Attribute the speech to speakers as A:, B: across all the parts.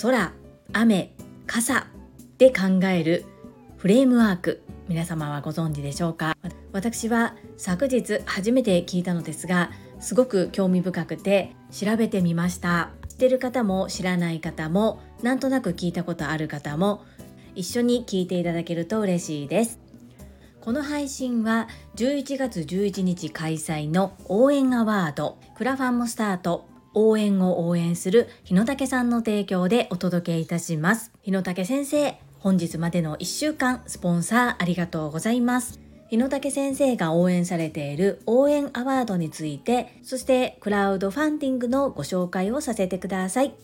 A: 空、雨、傘で考えるフレームワーク。皆様はご存知でしょうか？私は昨日初めて聞いたのですがすごく興味深くて調べてみました。知ってる方も知らない方もなんとなく聞いたことある方も一緒に聞いていただけると嬉しいです。この配信は11月11日開催の応援アワードクラファンもスタート応援を応援する日野武さんの提供でお届けいたします。日野武先生本日までの1週間スポンサーありがとうございます。日野武先生が応援されている応援アワードについてそしてクラウドファンディングのご紹介をさせてください。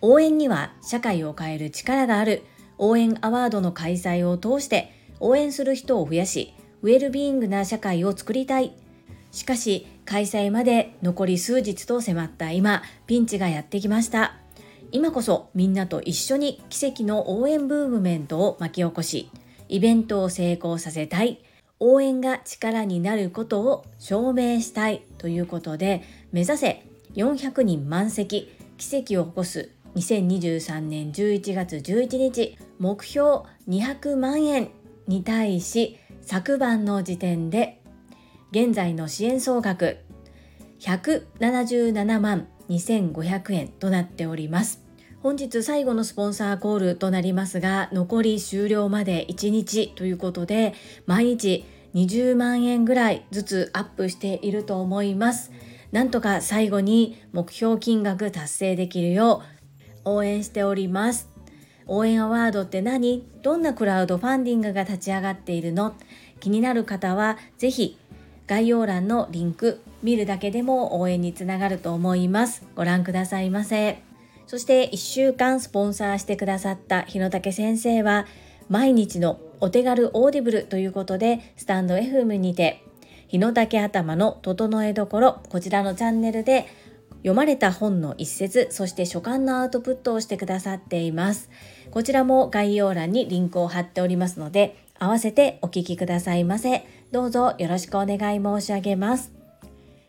A: 応援には社会を変える力がある応援アワードの開催を通して応援する人を増やしウェルビーイングな社会を作りたい。しかし開催まで残り数日と迫った今ピンチがやってきました。今こそみんなと一緒に奇跡の応援ムーブメントを巻き起こしイベントを成功させたい。応援が力になることを証明したい。ということで目指せ400人満席奇跡を起こす。2023年11月11日目標200万円。に対し昨晩の時点で現在の支援総額177万2500円となっております。本日最後のスポンサーコールとなりますが残り終了まで1日ということで毎日20万円ぐらいずつアップしていると思います。なんとか最後に目標金額達成できるよう応援しております。応援アワードって何？どんなクラウドファンディングが立ち上がっているの？気になる方は是非概要欄のリンク見るだけでも応援につながると思います。ご覧くださいませ。そして1週間スポンサーしてくださった日野武先生は毎日のお手軽オーディブルということでスタンド FM にて日野武頭の整えどころこちらのチャンネルで読まれた本の一節そして書簡のアウトプットをしてくださっています。こちらも概要欄にリンクを貼っておりますので合わせてお聞きくださいませ。どうぞよろしくお願い申し上げます。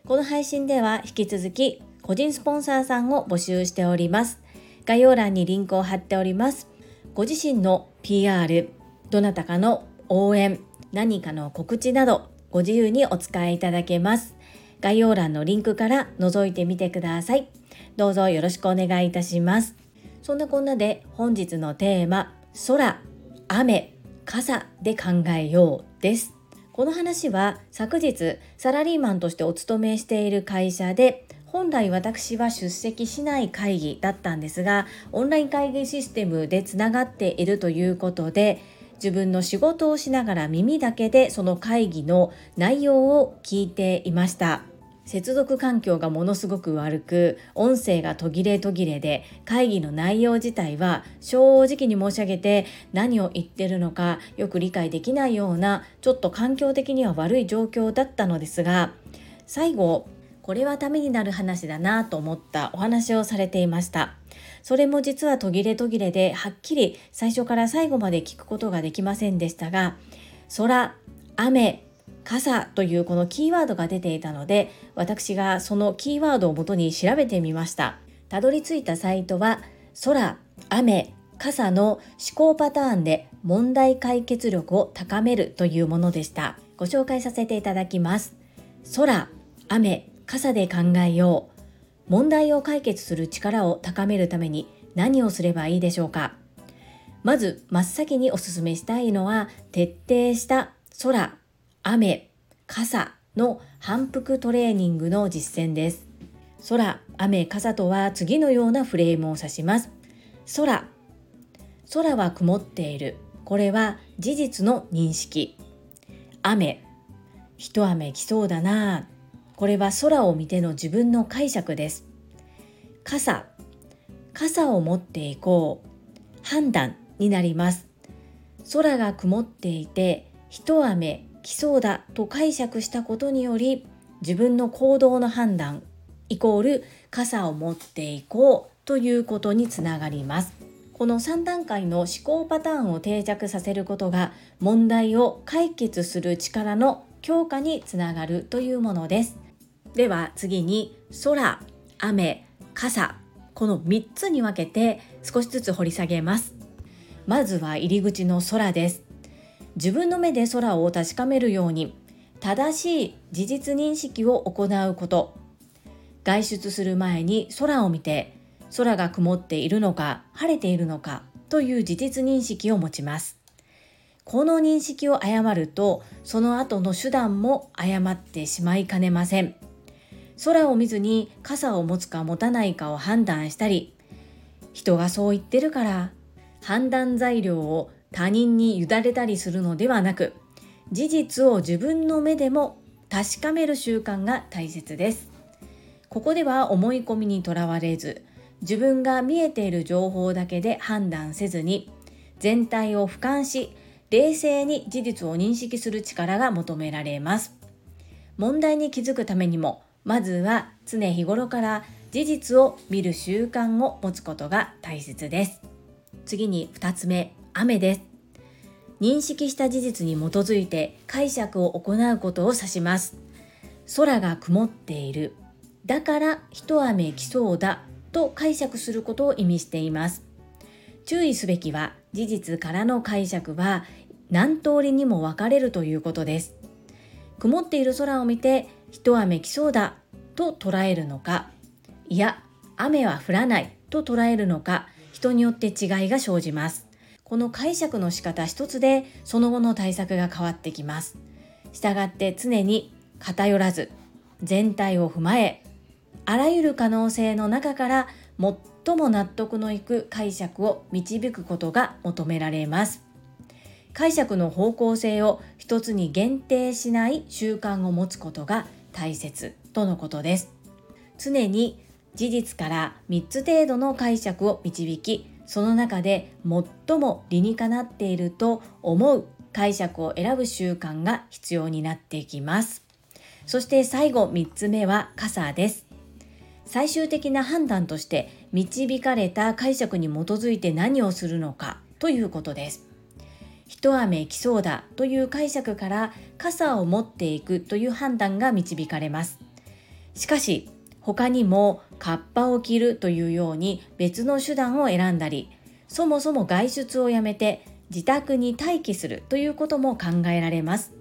A: この配信では引き続き個人スポンサーさんを募集しております。概要欄にリンクを貼っております。ご自身の PR どなたかの応援何かの告知などご自由にお使いいただけます。概要欄のリンクから覗いてみてください。どうぞよろしくお願いいたします。そんなこんなで本日のテーマ、空、雨、傘で考えようです。この話は昨日サラリーマンとしてお勤めしている会社で本来私は出席しない会議だったんですがオンライン会議システムでつながっているということで自分の仕事をしながら耳だけでその会議の内容を聞いていました接続環境がものすごく悪く音声が途切れ途切れで会議の内容自体は正直に申し上げて何を言ってるのかよく理解できないようなちょっと環境的には悪い状況だったのですが最後これはためになる話だなと思ったお話をされていました。それも実は途切れ途切れではっきり最初から最後まで聞くことができませんでしたが空雨傘というこのキーワードが出ていたので私がそのキーワードをもとに調べてみました。たどり着いたサイトは空雨傘の思考パターンで問題解決力を高めるというものでした。ご紹介させていただきます。空雨傘で考えよう。問題を解決する力を高めるために何をすればいいでしょうか。まず真っ先にお勧めしたいのは徹底した空。雨、傘の反復トレーニングの実践です。空、雨、傘とは次のようなフレームを指します。空、空は曇っている。これは事実の認識。雨、一雨来そうだな。これは空を見ての自分の解釈です。傘、傘を持っていこう。判断になります。空が曇っていて、一雨来そうだと解釈したことにより自分の行動の判断イコール傘を持っていこうということにつながります。この3段階の思考パターンを定着させることが問題を解決する力の強化につながるというものです。では次に空、雨、傘、この3つに分けて少しずつ掘り下げます。まずは入り口の空です。自分の目で空を確かめるように正しい事実認識を行うこと。外出する前に空を見て空が曇っているのか晴れているのかという事実認識を持ちます。この認識を誤るとその後の手段も誤ってしまいかねません。空を見ずに傘を持つか持たないかを判断したり人がそう言ってるから判断材料を他人に委ねたりするのではなく事実を自分の目でも確かめる習慣が大切です。ここでは思い込みにとらわれず自分が見えている情報だけで判断せずに全体を俯瞰し冷静に事実を認識する力が求められます。問題に気づくためにもまずは常日頃から事実を見る習慣を持つことが大切です。次に2つ目。雨です。認識した事実に基づいて解釈を行うことを指します。空が曇っている。だから一雨来そうだと解釈することを意味しています。注意すべきは事実からの解釈は何通りにも分かれるということです。曇っている空を見て一雨来そうだと捉えるのかいや雨は降らないと捉えるのか人によって違いが生じます。この解釈の仕方一つでその後の対策が変わってきます。したがって常に偏らず全体を踏まえあらゆる可能性の中から最も納得のいく解釈を導くことが求められます。解釈の方向性を一つに限定しない習慣を持つことが大切とのことです。常に事実から3つ程度の解釈を導きその中で最も理にかなっていると思う解釈を選ぶ習慣が必要になっていきます。そして最後3つ目は傘です。最終的な判断として導かれた解釈に基づいて何をするのかということです。一雨来そうだという解釈から傘を持っていくという判断が導かれます。しかし他にもカッパを着るというように別の手段を選んだりそもそも外出をやめて自宅に待機するということも考えられます。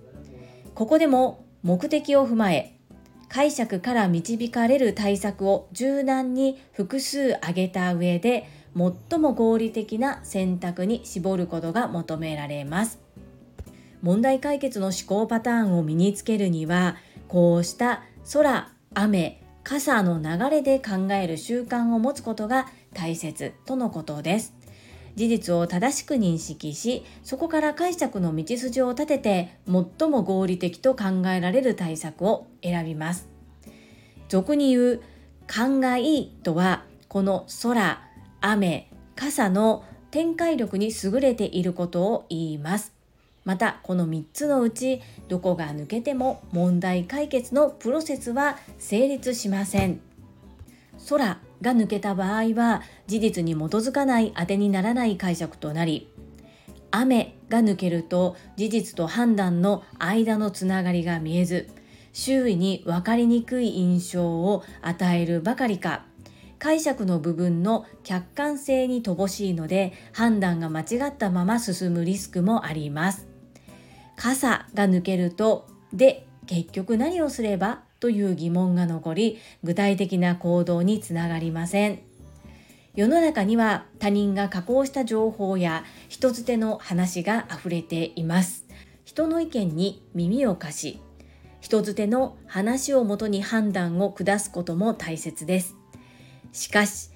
A: ここでも目的を踏まえ解釈から導かれる対策を柔軟に複数挙げた上で最も合理的な選択に絞ることが求められます。問題解決の思考パターンを身につけるにはこうした空雨傘の流れで考える習慣を持つことが大切とのことです。事実を正しく認識しそこから解釈の道筋を立てて最も合理的と考えられる対策を選びます。俗に言う考えとはこの空雨傘の展開力に優れていることを言います。またこの3つのうちどこが抜けても問題解決のプロセスは成立しません。空が抜けた場合は事実に基づかない当てにならない解釈となり雨が抜けると事実と判断の間のつながりが見えず周囲に分かりにくい印象を与えるばかりか。解釈の部分の客観性に乏しいので判断が間違ったまま進むリスクもあります。傘が抜けるとで結局何をすればという疑問が残り具体的な行動につながりません。世の中には他人が加工した情報や人づての話が溢れています。人の意見に耳を貸し人づての話をもとに判断を下すことも大切です。しかし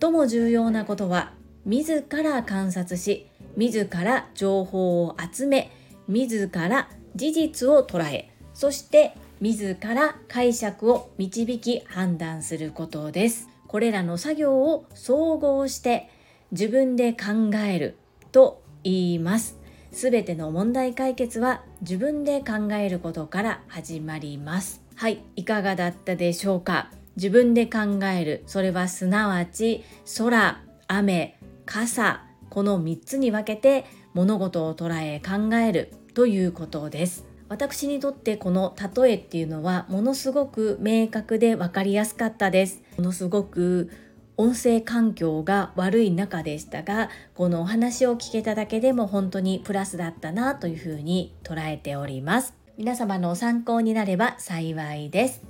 A: 最も重要なことは自ら観察し自ら情報を集め自ら事実を捉えそして自ら解釈を導き判断することです。これらの作業を総合して自分で考えると言います。すべての問題解決は自分で考えることから始まります。はい、いかがだったでしょうか？自分で考える、それはすなわち空、雨、傘、この3つに分けて物事を捉え考えるということです。私にとってこの例えっていうのはものすごく明確で分かりやすかったです。ものすごく音声環境が悪い中でしたがこのお話を聞けただけでも本当にプラスだったなというふうに捉えております。皆様の参考になれば幸いです。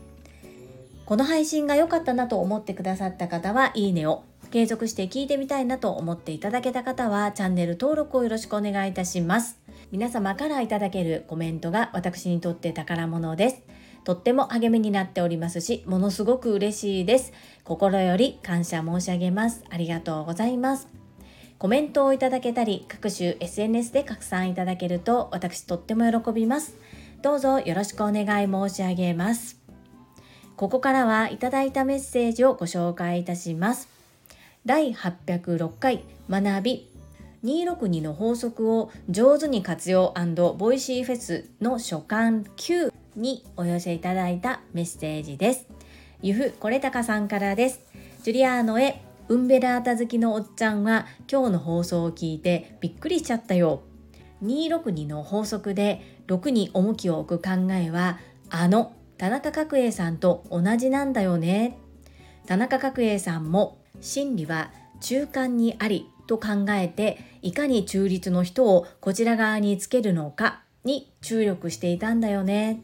A: この配信が良かったなと思ってくださった方はいいねを継続して聞いてみたいなと思っていただけた方はチャンネル登録をよろしくお願いいたします。皆様からいただけるコメントが私にとって宝物ですとっても励みになっておりますし、ものすごく嬉しいです。心より感謝申し上げます。ありがとうございます。コメントをいただけたり、各種 SNS で拡散いただけると私とっても喜びます。どうぞよろしくお願い申し上げます。ここからはいただいたメッセージをご紹介いたします。第806回学び262の法則を上手に活用ボイシーフェスの初巻9にお寄せいただいたメッセージです。ゆふこれたかさんからです。ジュリアーノへウンベラータ好きのおっちゃんは今日の放送を聞いてびっくりしちゃったよ。262の法則で6に重きを置く考えはあの田中角栄さんと同じなんだよね。田中角栄さんも真理は中間にありと考えていかに中立の人をこちら側につけるのかに注力していたんだよね。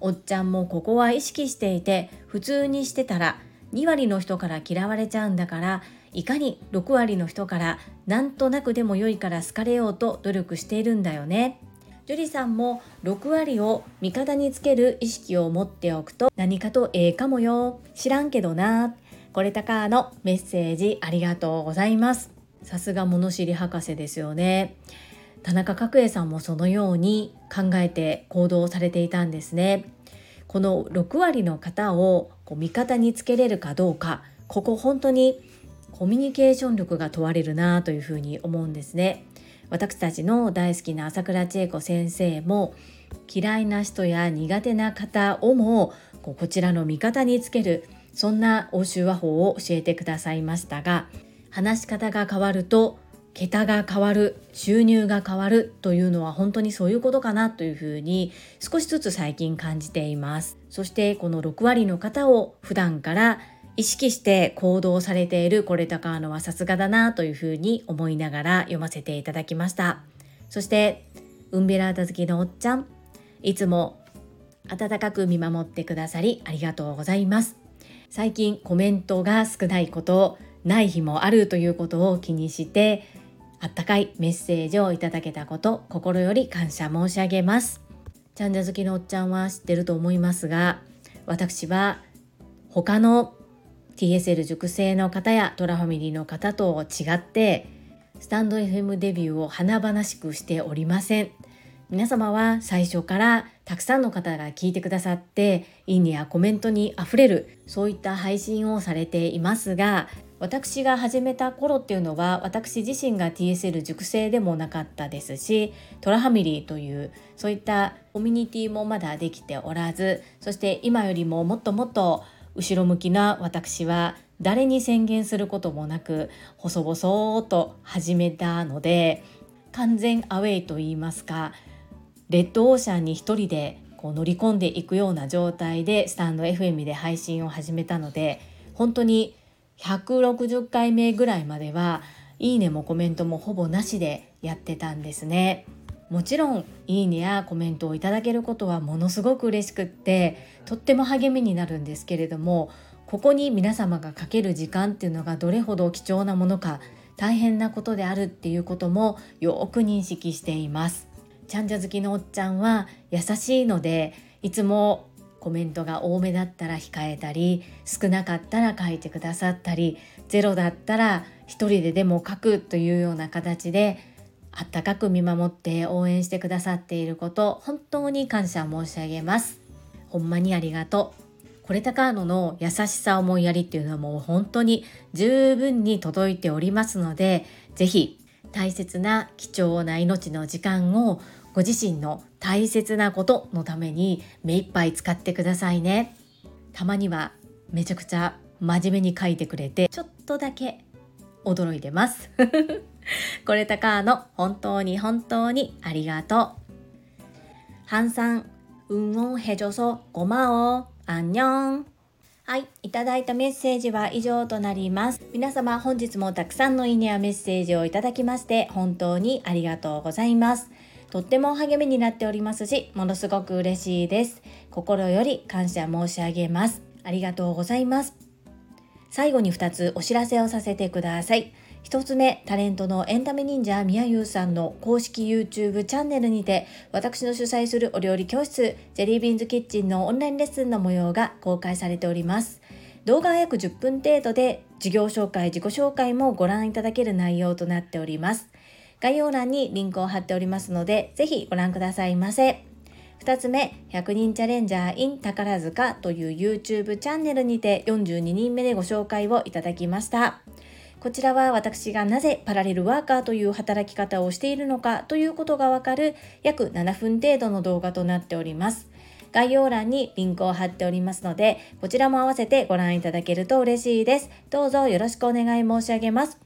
A: おっちゃんもここは意識していて普通にしてたら2割の人から嫌われちゃうんだからいかに6割の人からなんとなくでも良いから好かれようと努力しているんだよね。ジュリさんも6割を味方につける意識を持っておくと何かとええかもよ。知らんけどな。これたかのメッセージありがとうございます。さすが物知り博士ですよね。田中角栄さんもそのように考えて行動されていたんですね。この6割の方をこう味方につけれるかどうかここ本当にコミュニケーション力が問われるなというふうに思うんですね。私たちの大好きな朝倉千恵子先生も嫌いな人や苦手な方をもこちらの味方につけるそんな欧州和法を教えてくださいましたが話し方が変わると桁が変わる収入が変わるというのは本当にそういうことかなというふうに少しずつ最近感じています。そしてこの6割の方を普段から意識して行動されているこれ高のはさすがだなというふうに思いながら読ませていただきました。そしてウンベラータ好きのおっちゃん。いつも温かく見守ってくださりありがとうございます。最近コメントが少ないことない日もあるということを気にしてあったかいメッセージをいただけたこと心より感謝申し上げます。チャンジャ好きのおっちゃんは知ってると思いますが私は他の TSL 熟成の方やトラファミリーの方と違ってスタンド FM デビューを華々しくしておりません。皆様は最初からたくさんの方が聞いてくださっていいねやコメントにあふれるそういった配信をされていますが私が始めた頃っていうのは私自身が TSL 熟成でもなかったですしトラファミリーというそういったコミュニティもまだできておらずそして今よりももっともっと後ろ向きな私は誰に宣言することもなく細々と始めたので完全アウェイと言いますかレッドオーシャンに一人でこう乗り込んでいくような状態でスタンド FM で配信を始めたので本当に160回目ぐらいまではいいねもコメントもほぼなしでやってたんですね。もちろんいいねやコメントをいただけることはものすごく嬉しくってとっても励みになるんですけれどもここに皆様がかける時間っていうのがどれほど貴重なものか大変なことであるっていうこともよく認識しています。ちゃんじゃ好きのおっちゃんは優しいのでいつもコメントが多めだったら控えたり少なかったら書いてくださったりゼロだったら一人ででも書くというような形であったかく見守って応援してくださっていること本当に感謝申し上げます。ほんまにありがとう。これたかのの優しさ思いやりっていうのはもう本当に十分に届いておりますので是非大切な貴重な命の時間をご自身の大切なことのために目いっぱい使ってくださいねたまにはめちゃくちゃ真面目に書いてくれてちょっとだけ驚いてます これたかの本当に本当にありがとうハンさん運をへじょそごまをあんにょんはい、いただいたメッセージは以上となります。皆様本日もたくさんのいいねやメッセージをいただきまして本当にありがとうございます。とっても励みになっておりますし、ものすごく嬉しいです。心より感謝申し上げます。ありがとうございます。最後に2つお知らせをさせてください。1つ目、タレントのエンタメ忍者みやゆうさんの公式 YouTube チャンネルにて、私の主催するお料理教室、ジェリービーンズキッチンのオンラインレッスンの模様が公開されております。動画は約10分程度で、事業紹介、自己紹介もご覧いただける内容となっております。概要欄にリンクを貼っておりますので、ぜひご覧くださいませ。2つ目、100人チャレンジャー in 宝塚という YouTube チャンネルにて42人目でご紹介をいただきました。こちらは私がなぜパラレルワーカーという働き方をしているのかということがわかる約7分程度の動画となっております。概要欄にリンクを貼っておりますので、こちらも合わせてご覧いただけると嬉しいです。どうぞよろしくお願い申し上げます。